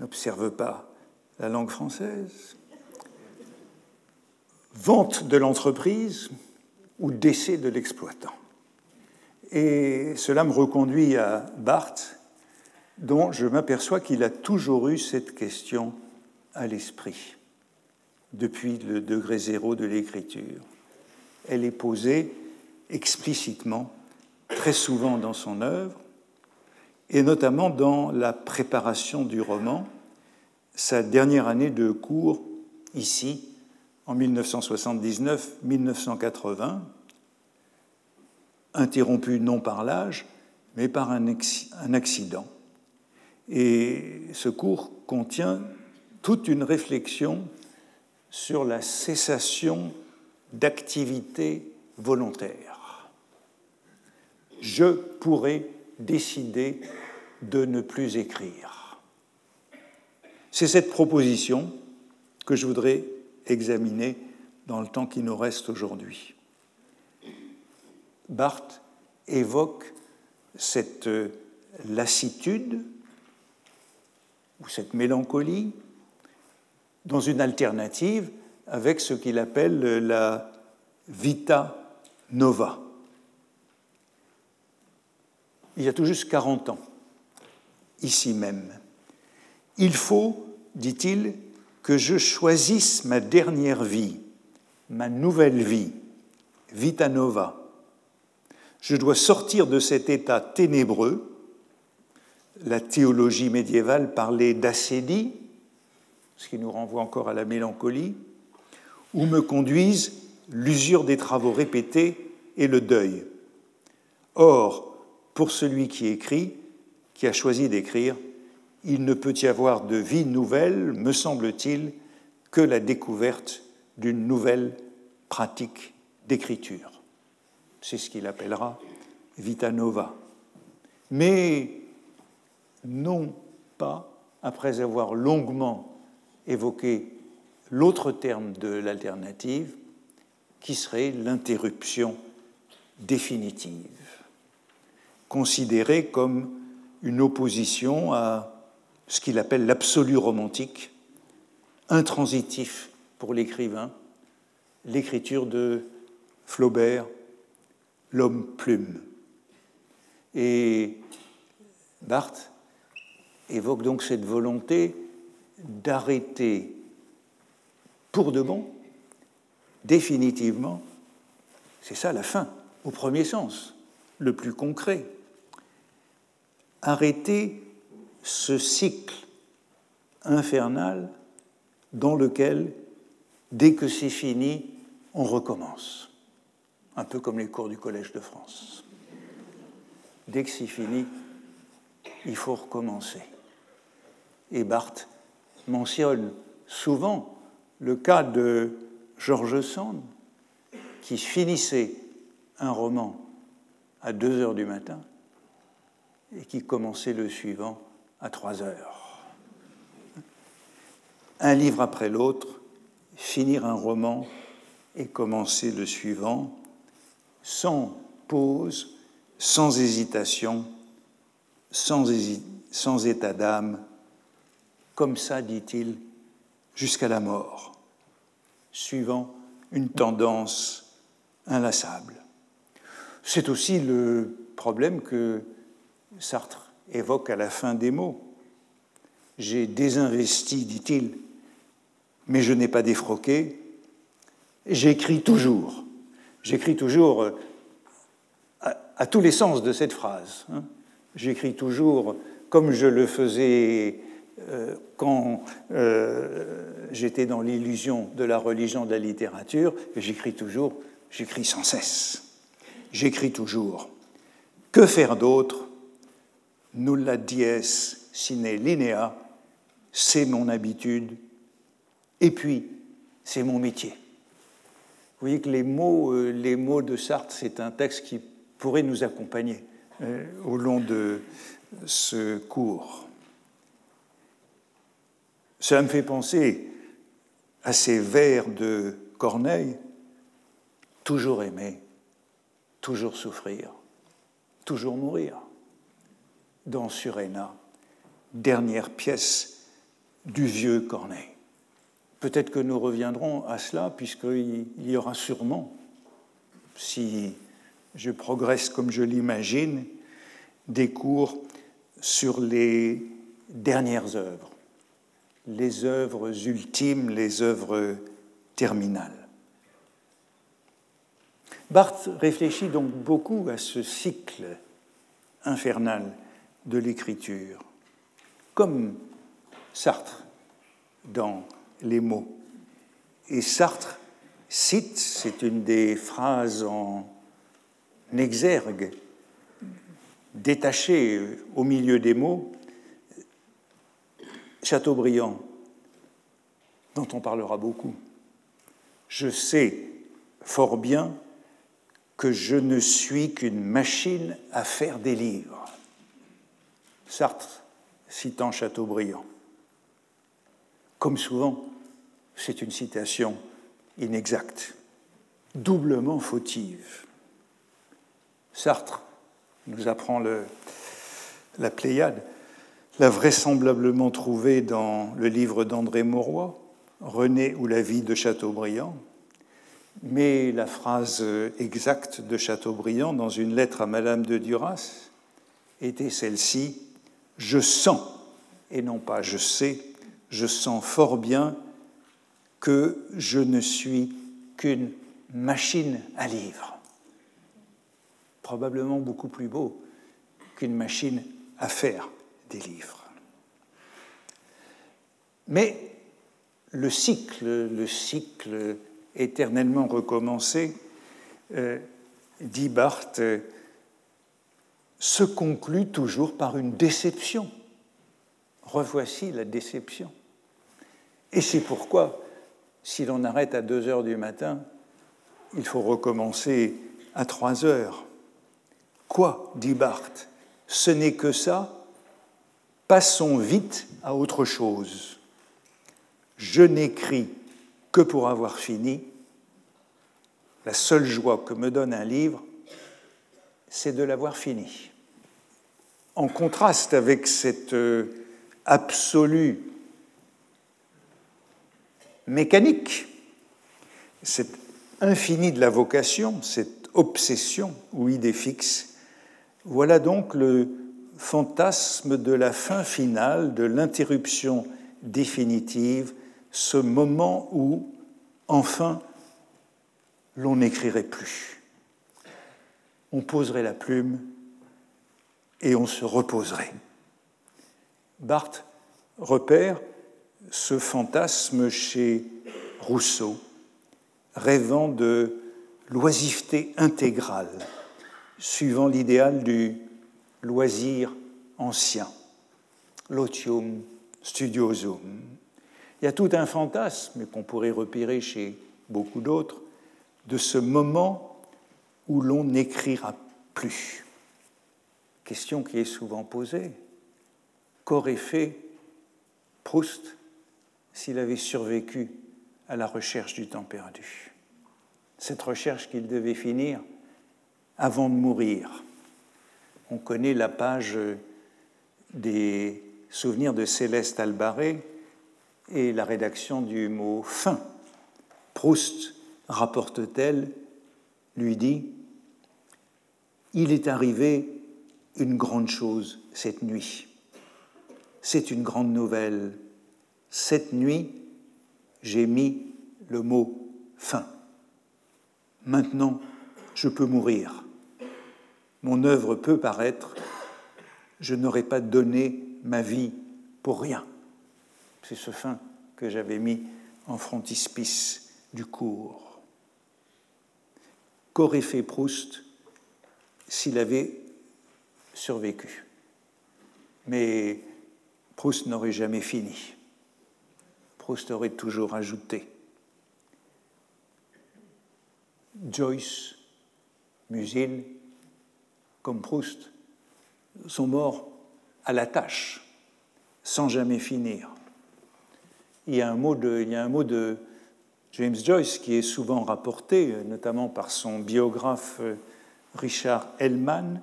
n'observe pas la langue française. Vente de l'entreprise ou décès de l'exploitant. Et cela me reconduit à Barthes, dont je m'aperçois qu'il a toujours eu cette question à l'esprit, depuis le degré zéro de l'écriture. Elle est posée explicitement, très souvent dans son œuvre, et notamment dans la préparation du roman, sa dernière année de cours ici, en 1979-1980, interrompu non par l'âge, mais par un, accident. Et ce cours contient toute une réflexion sur la cessation d'activité volontaire. Je pourrais décider de ne plus écrire. C'est cette proposition que je voudrais examiner dans le temps qui nous reste aujourd'hui. Barthes évoque cette lassitude ou cette mélancolie dans une alternative avec ce qu'il appelle la vita nova. Il y a tout juste 40 ans, ici même, Il faut, dit-il, que je choisisse ma dernière vie, ma nouvelle vie, vita nova. Je dois sortir de cet état ténébreux. La théologie médiévale parlait d'acédie, ce qui nous renvoie encore à la mélancolie, où me conduisent l'usure des travaux répétés et le deuil. Or, pour celui qui écrit, qui a choisi d'écrire, il ne peut y avoir de vie nouvelle, me semble-t-il, que la découverte d'une nouvelle pratique d'écriture. C'est ce qu'il appellera vita nova. Mais non pas après avoir longuement évoqué l'autre terme de l'alternative, qui serait l'interruption définitive, considérée comme une opposition à ce qu'il appelle l'absolu romantique, intransitif pour l'écrivain, l'écriture de Flaubert, l'homme plume. Et Barthes évoque donc cette volonté d'arrêter pour de bon, définitivement, c'est ça la fin, au premier sens, le plus concret. Arrêter ce cycle infernal dans lequel, dès que c'est fini, on recommence. Un peu comme les cours du Collège de France. Dès que c'est fini, il faut recommencer. Et Barthes mentionne souvent le cas de George Sand, qui finissait un roman à 2 heures du matin et qui commençait le suivant à 3 heures. Un livre après l'autre, finir un roman et commencer le suivant, sans pause, sans hésitation, sans, sans état d'âme, comme ça, dit-il, jusqu'à la mort, suivant une tendance inlassable. C'est aussi le problème que Sartre évoque à la fin des mots. J'ai désinvesti, dit-il, mais je n'ai pas défroqué. J'écris toujours. J'écris toujours euh, à, tous les sens de cette phrase. Hein. J'écris toujours comme je le faisais euh, quand euh, j'étais dans l'illusion de la religion, de la littérature, j'écris toujours, j'écris sans cesse. J'écris toujours. Que faire d'autre Nulla dies sine linea, c'est mon habitude, et puis c'est mon métier. Vous voyez que les mots, euh, les mots de Sartre, c'est un texte qui pourrait nous accompagner au long de ce cours. Cela me fait penser à ces vers de Corneille, toujours aimer, toujours souffrir, toujours mourir, dans Suréna, dernière pièce du vieux Corneille. Peut-être que nous reviendrons à cela, puisqu'il y aura sûrement, si je progresse comme je l'imagine, des cours sur les dernières œuvres les œuvres ultimes, les œuvres terminales. Barthes réfléchit donc beaucoup à ce cycle infernal de l'écriture, comme Sartre dans Les mots. Et Sartre cite, c'est une des phrases en exergue, détachée au milieu des mots, Chateaubriand, dont on parlera beaucoup. Je sais fort bien que je ne suis qu'une machine à faire des livres. Sartre citant Chateaubriand. Comme souvent, c'est une citation inexacte, doublement fautive. Sartre nous apprend la Pléiade l'a vraisemblablement trouvé dans le livre d'André Mauroy, René ou la vie de Chateaubriand, mais la phrase exacte de Chateaubriand dans une lettre à Madame de Duras était celle-ci Je sens et non pas je sais, je sens fort bien que je ne suis qu'une machine à livres. Probablement beaucoup plus beau qu'une machine à faire des livres. Mais le cycle, le cycle éternellement recommencé, euh, dit Barthes, se conclut toujours par une déception. Revoici la déception. Et c'est pourquoi, si l'on arrête à 2 heures du matin, il faut recommencer à 3 heures. Quoi dit Barthes Ce n'est que ça? Passons vite à autre chose. Je n'écris que pour avoir fini. La seule joie que me donne un livre, c'est de l'avoir fini. En contraste avec cette euh, absolue mécanique, cette infini de la vocation, cette obsession ou idée fixe, voilà donc le fantasme de la fin finale, de l'interruption définitive, ce moment où, enfin, l'on n'écrirait plus. On poserait la plume et on se reposerait. Barthes repère ce fantasme chez Rousseau, rêvant de l'oisiveté intégrale, suivant l'idéal du loisir ancien, l'otium studiosum. Il y a tout un fantasme qu'on pourrait repérer chez beaucoup d'autres de ce moment où l'on n'écrira plus. Question qui est souvent posée. Qu'aurait fait Proust s'il avait survécu à la recherche du temps perdu? Cette recherche qu'il devait finir avant de mourir. On connaît la page des souvenirs de Céleste Albaré et la rédaction du mot fin. Proust rapporte-t-elle, lui dit Il est arrivé une grande chose cette nuit. C'est une grande nouvelle. Cette nuit, j'ai mis le mot fin. Maintenant, je peux mourir. Mon œuvre peut paraître. Je n'aurais pas donné ma vie pour rien. C'est ce fin que j'avais mis en frontispice du cours qu'aurait fait Proust s'il avait survécu. Mais Proust n'aurait jamais fini. Proust aurait toujours ajouté. Joyce, Musil, comme Proust, sont morts à la tâche, sans jamais finir. Il y a un mot de, il y a un mot de James Joyce, qui est souvent rapporté, notamment par son biographe euh, Richard Hellman,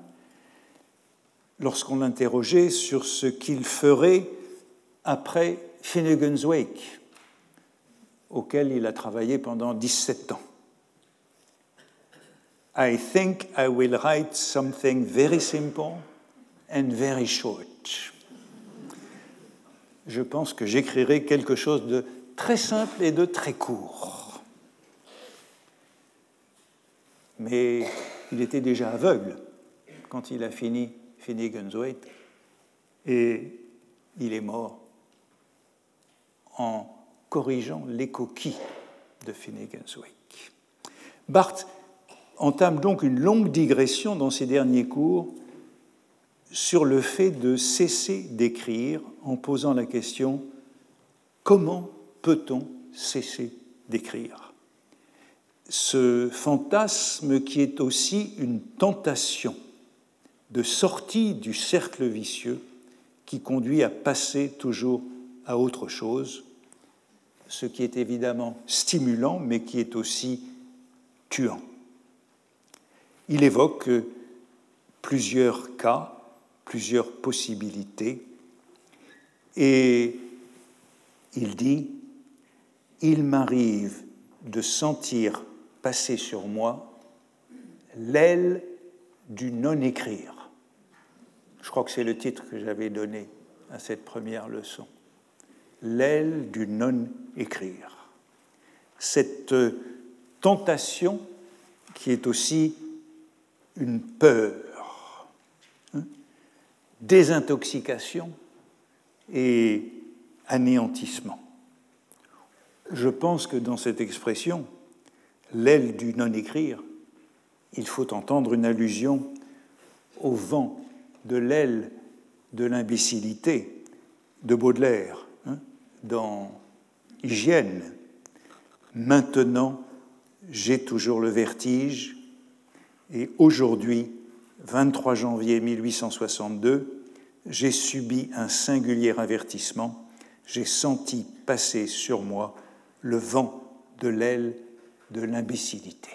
lorsqu'on l'interrogeait sur ce qu'il ferait après Finnegan's Wake, auquel il a travaillé pendant 17 ans. I think I will write something very simple and very short. Je pense que j'écrirai quelque chose de très simple et de très court. Mais il était déjà aveugle quand il a fini Finnegan's Wake et il est mort en corrigeant les coquilles de Finnegan's Wake. Barthes entame donc une longue digression dans ses derniers cours sur le fait de cesser d'écrire en posant la question comment peut-on cesser d'écrire? Ce fantasme qui est aussi une tentation de sortie du cercle vicieux qui conduit à passer toujours à autre chose, ce qui est évidemment stimulant mais qui est aussi tuant. Il évoque plusieurs cas, plusieurs possibilités, et il dit il m'arrive de sentir passer sur moi l'aile du non-écrire. Je crois que c'est le titre que j'avais donné à cette première leçon. L'aile du non-écrire. Cette tentation qui est aussi une peur, hein, désintoxication et anéantissement. Je pense que dans cette expression, l'aile du non-écrire, il faut entendre une allusion au vent de l'aile de l'imbécilité de Baudelaire hein, dans Hygiène. Maintenant, j'ai toujours le vertige et aujourd'hui, 23 janvier 1862, j'ai subi un singulier avertissement. J'ai senti passer sur moi le vent de l'aile de l'imbécilité.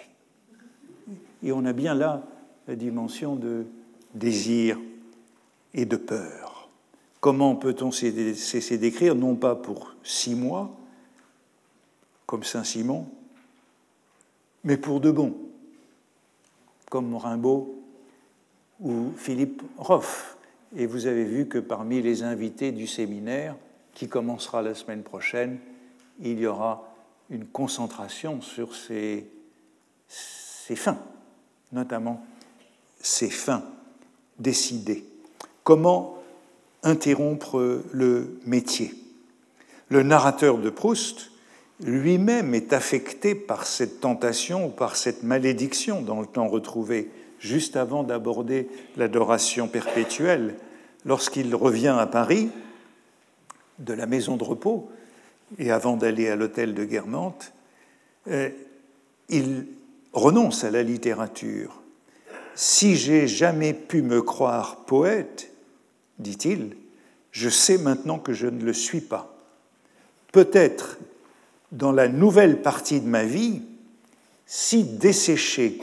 Et on a bien là la dimension de désir et de peur. Comment peut-on cesser d'écrire, non pas pour six mois, comme Saint-Simon, mais pour de bon, comme Rimbaud ou Philippe Roff. Et vous avez vu que parmi les invités du séminaire, qui commencera la semaine prochaine, il y aura une concentration sur ces, ces fins, notamment ces fins décidées. Comment interrompre le métier? Le narrateur de Proust lui-même est affecté par cette tentation, par cette malédiction dans le temps retrouvé, juste avant d'aborder l'adoration perpétuelle. Lorsqu'il revient à Paris, de la maison de repos, et avant d'aller à l'hôtel de Guermantes, euh, il renonce à la littérature. Si j'ai jamais pu me croire poète, dit-il, je sais maintenant que je ne le suis pas. Peut-être dans la nouvelle partie de ma vie, si desséchée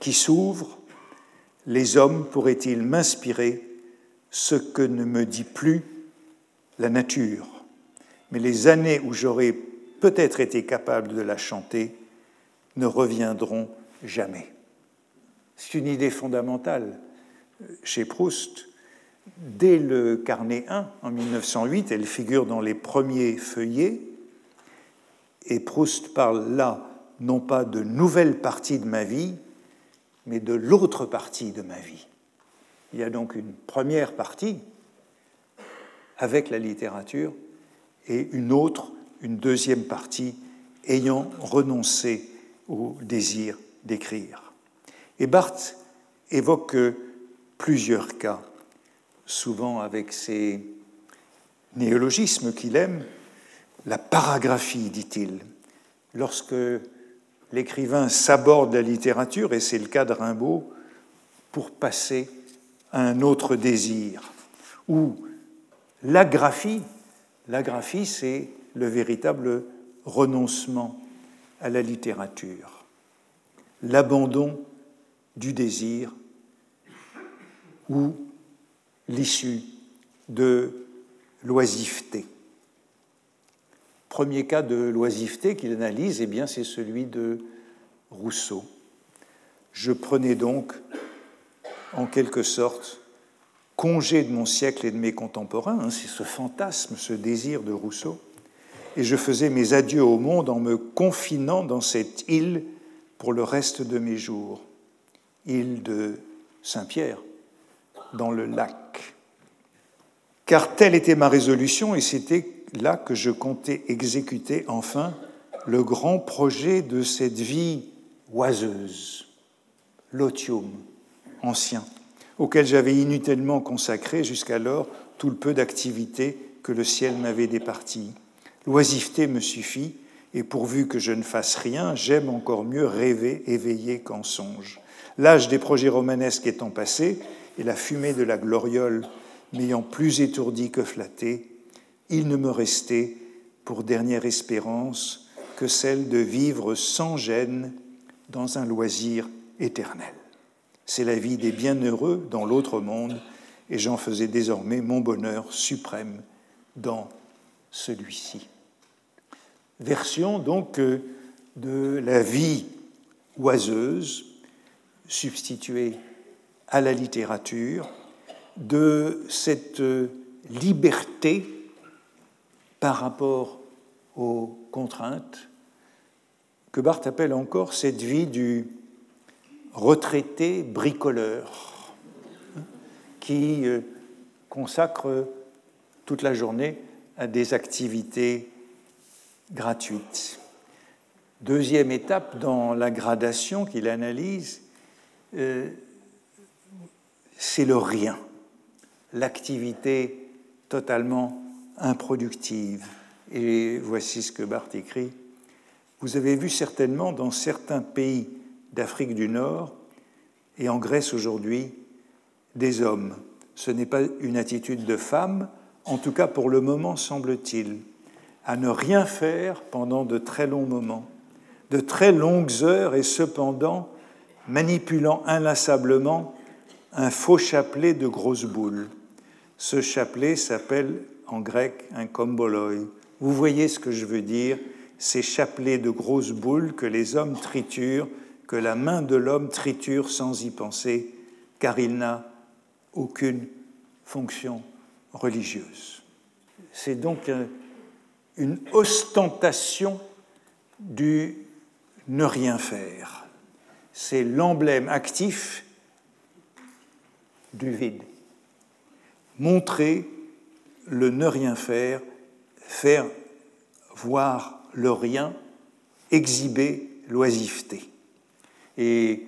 qui s'ouvre, les hommes pourraient-ils m'inspirer ce que ne me dit plus la nature Mais les années où j'aurais peut-être été capable de la chanter ne reviendront jamais. C'est une idée fondamentale chez Proust. Dès le carnet 1, en 1908, elle figure dans les premiers feuillets et Proust parle là non pas de nouvelle partie de ma vie, mais de l'autre partie de ma vie. Il y a donc une première partie avec la littérature et une autre, une deuxième partie ayant renoncé au désir d'écrire. Et Barthes évoque plusieurs cas, souvent avec ces néologismes qu'il aime, la paragraphie, dit-il. Lorsque l'écrivain s'aborde la littérature, et c'est le cas de Rimbaud, pour passer à un autre désir, ou la graphie, la graphie, c'est le véritable renoncement à la littérature, l'abandon du désir ou l'issue de l'oisiveté premier cas de l'oisiveté qu'il analyse, eh bien, c'est celui de Rousseau. Je prenais donc, en quelque sorte, congé de mon siècle et de mes contemporains, hein, c'est ce fantasme, ce désir de Rousseau, et je faisais mes adieux au monde en me confinant dans cette île pour le reste de mes jours, île de Saint-Pierre, dans le lac. Car telle était ma résolution, et c'était là que je comptais exécuter enfin le grand projet de cette vie oiseuse, l'otium ancien, auquel j'avais inutilement consacré jusqu'alors tout le peu d'activité que le ciel m'avait départi. L'oisiveté me suffit, et pourvu que je ne fasse rien, j'aime encore mieux rêver éveillé qu'en songe. L'âge des projets romanesques étant passé, et la fumée de la gloriole m'ayant plus étourdi que flatté, il ne me restait pour dernière espérance que celle de vivre sans gêne dans un loisir éternel. C'est la vie des bienheureux dans l'autre monde, et j'en faisais désormais mon bonheur suprême dans celui-ci. Version donc de la vie oiseuse substituée à la littérature, de cette liberté par rapport aux contraintes que Barthes appelle encore cette vie du retraité bricoleur qui euh, consacre toute la journée à des activités gratuites. Deuxième étape dans la gradation qu'il analyse, euh, c'est le rien, l'activité totalement improductive. Et voici ce que Barthes écrit. Vous avez vu certainement dans certains pays d'Afrique du Nord et en Grèce aujourd'hui des hommes. Ce n'est pas une attitude de femme, en tout cas pour le moment semble-t-il, à ne rien faire pendant de très longs moments, de très longues heures et cependant manipulant inlassablement un faux chapelet de grosses boules. Ce chapelet s'appelle en grec un komboloi. Vous voyez ce que je veux dire Ces chapelets de grosses boules que les hommes triturent, que la main de l'homme triture sans y penser, car il n'a aucune fonction religieuse. C'est donc une ostentation du ne rien faire. C'est l'emblème actif du vide. Montrer le ne rien faire, faire voir le rien, exhiber l'oisiveté. Et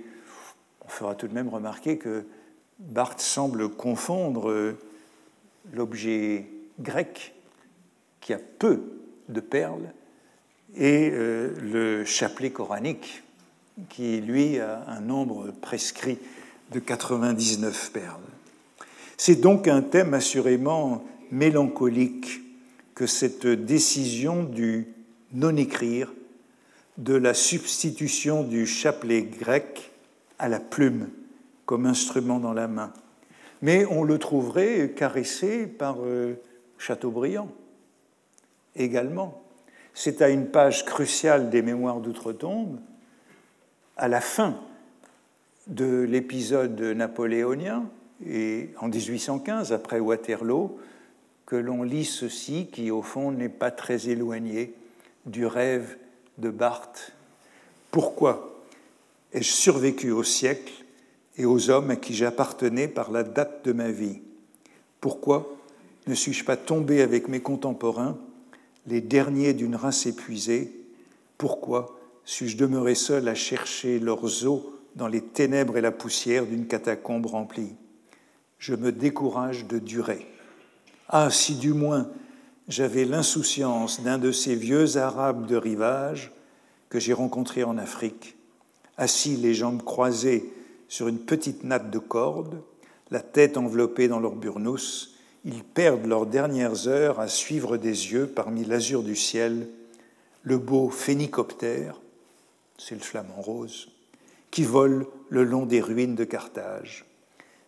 on fera tout de même remarquer que Barthes semble confondre l'objet grec, qui a peu de perles, et euh, le chapelet coranique, qui lui a un nombre prescrit de 99 perles. C'est donc un thème assurément mélancolique que cette décision du non-écrire, de la substitution du chapelet grec à la plume comme instrument dans la main. Mais on le trouverait caressé par euh, Chateaubriand également. C'est à une page cruciale des Mémoires d'outre-tombe, à la fin de l'épisode napoléonien, et en 1815, après Waterloo, que l'on lit ceci qui, au fond, n'est pas très éloigné du rêve de Barthes. Pourquoi ai-je survécu au siècle et aux hommes à qui j'appartenais par la date de ma vie? Pourquoi ne suis-je pas tombé avec mes contemporains, les derniers d'une race épuisée? Pourquoi suis-je demeuré seul à chercher leurs os dans les ténèbres et la poussière d'une catacombe remplie Je me décourage de durer. Ah, si du moins j'avais l'insouciance d'un de ces vieux Arabes de rivage que j'ai rencontrés en Afrique, assis les jambes croisées sur une petite natte de corde, la tête enveloppée dans leur burnous, ils perdent leurs dernières heures à suivre des yeux parmi l'azur du ciel le beau phénicoptère, c'est le flamant rose, qui vole le long des ruines de Carthage.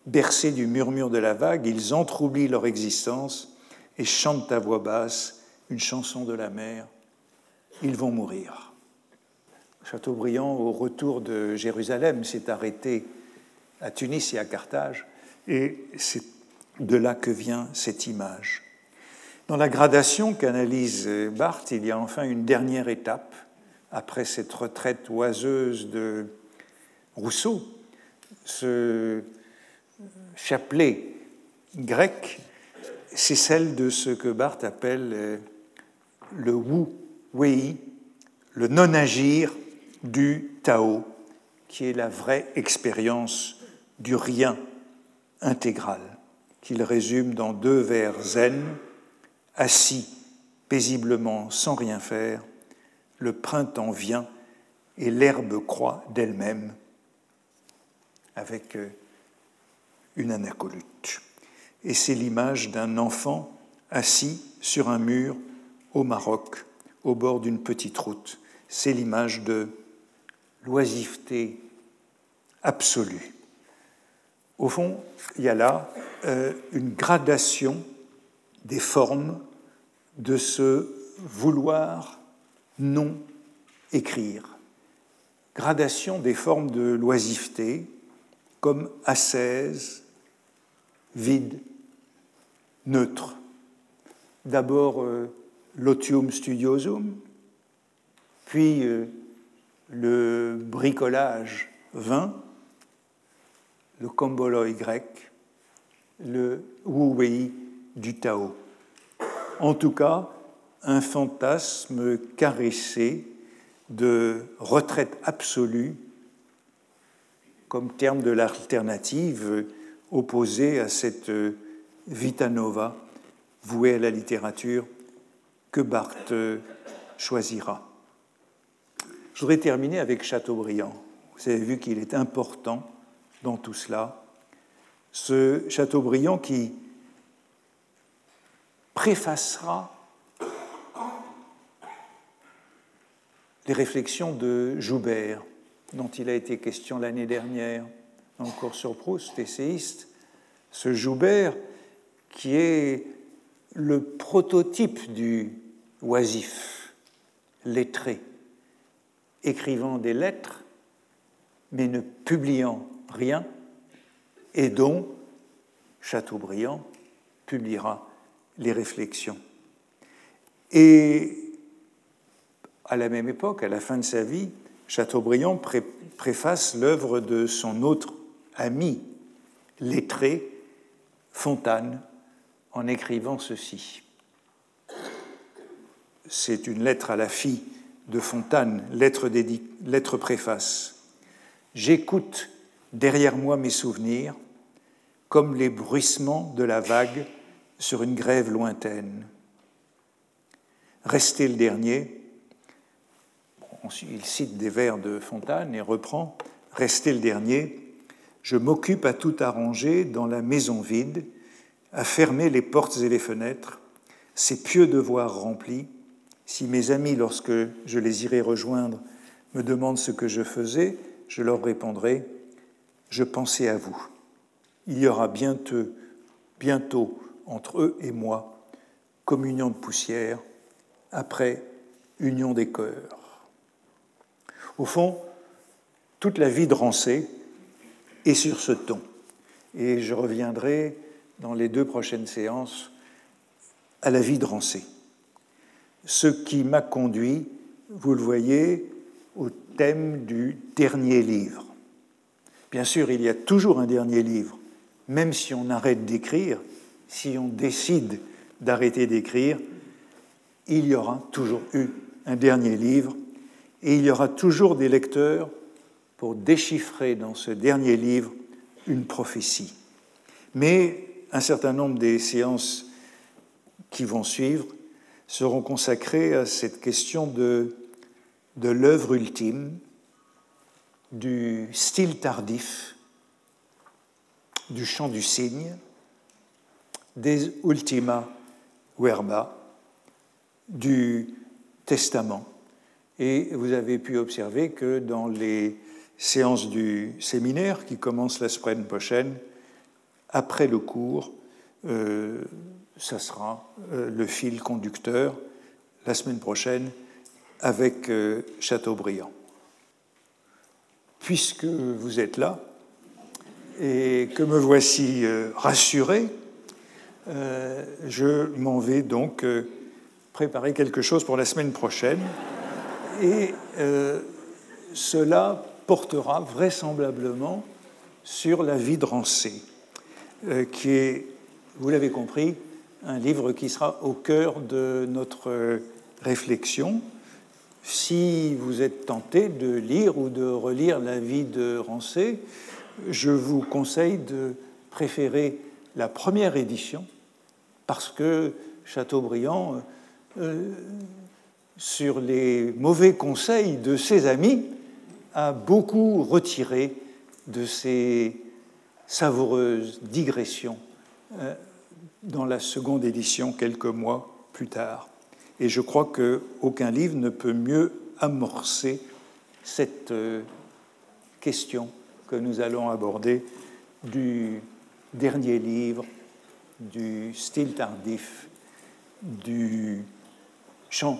Bercés du murmure de la vague, ils entroublient leur existence et chantent à voix basse une chanson de la mer. Ils vont mourir. Chateaubriand, au retour de Jérusalem, s'est arrêté à Tunis et à Carthage, et c'est de là que vient cette image. Dans la gradation qu'analyse Barthes, il y a enfin une dernière étape, après cette retraite oiseuse de Rousseau, ce chapelet grec, c'est celle de ce que Barthes appelle euh, le wu wei, le non-agir du Tao, qui est la vraie expérience du rien intégral, qu'il résume dans deux vers zen, assis paisiblement sans rien faire, le printemps vient et l'herbe croît d'elle-même avec euh, une anacolute. Et c'est l'image d'un enfant assis sur un mur au Maroc, au bord d'une petite route. C'est l'image de l'oisiveté absolue. Au fond, il y a là euh, une gradation des formes de ce vouloir non écrire. Gradation des formes de l'oisiveté comme ascèse, vide, neutre. d'abord l'otium studiosum, puis le bricolage vin, le comboloi grec, le Wu Wei du Tao. En tout cas, un fantasme caressé de retraite absolue comme terme de l'alternative opposée à cette vita nova vouée à la littérature que Barthes choisira. Je voudrais terminer avec Chateaubriand. Vous avez vu qu'il est important dans tout cela. Ce Chateaubriand qui préfacera les réflexions de Joubert, dont il a été question l'année dernière dans le cours sur Proust, essayiste. Ce Joubert qui est le prototype du oisif, lettré, écrivant des lettres, mais ne publiant rien, et dont Chateaubriand publiera les réflexions. Et à la même époque, à la fin de sa vie, Chateaubriand préface l'œuvre de son autre ami, lettré, Fontane, en écrivant ceci. C'est une lettre à la fille de Fontane, lettre, lettre préface. J'écoute derrière moi mes souvenirs comme les bruissements de la vague sur une grève lointaine. Restez le dernier. Il cite des vers de Fontane et reprend Restez le dernier. Je m'occupe à tout arranger dans la maison vide, à fermer les portes et les fenêtres, ces pieux devoirs remplis si mes amis, lorsque je les irai rejoindre, me demandent ce que je faisais, je leur répondrai, je pensais à vous. Il y aura bientôt, bientôt entre eux et moi communion de poussière, après union des cœurs. Au fond, toute la vie de Rancé est sur ce ton. Et je reviendrai dans les deux prochaines séances à la vie de Rancé ce qui m'a conduit, vous le voyez, au thème du dernier livre. Bien sûr, il y a toujours un dernier livre, même si on arrête d'écrire, si on décide d'arrêter d'écrire, il y aura toujours eu un dernier livre et il y aura toujours des lecteurs pour déchiffrer dans ce dernier livre une prophétie. Mais un certain nombre des séances qui vont suivre seront consacrés à cette question de, de l'œuvre ultime, du style tardif, du chant du cygne, des ultima verba, du testament. Et vous avez pu observer que dans les séances du séminaire qui commencent la semaine prochaine, après le cours, euh, ça sera euh, le fil conducteur la semaine prochaine avec euh, Chateaubriand. Puisque vous êtes là et que me voici rassuré, je m'en vais donc préparer quelque chose pour la semaine prochaine. Et cela portera vraisemblablement sur la vie de Rancé, qui est, vous l'avez compris, un livre qui sera au cœur de notre réflexion. Si vous êtes tenté de lire ou de relire la vie de Rancé, je vous conseille de préférer la première édition parce que Chateaubriand, euh, sur les mauvais conseils de ses amis, a beaucoup retiré de ses savoureuses digressions euh, dans la seconde édition quelques mois plus tard. Et je crois qu'aucun livre ne peut mieux amorcer cette euh, question que nous allons aborder du dernier livre, du style tardif, du chant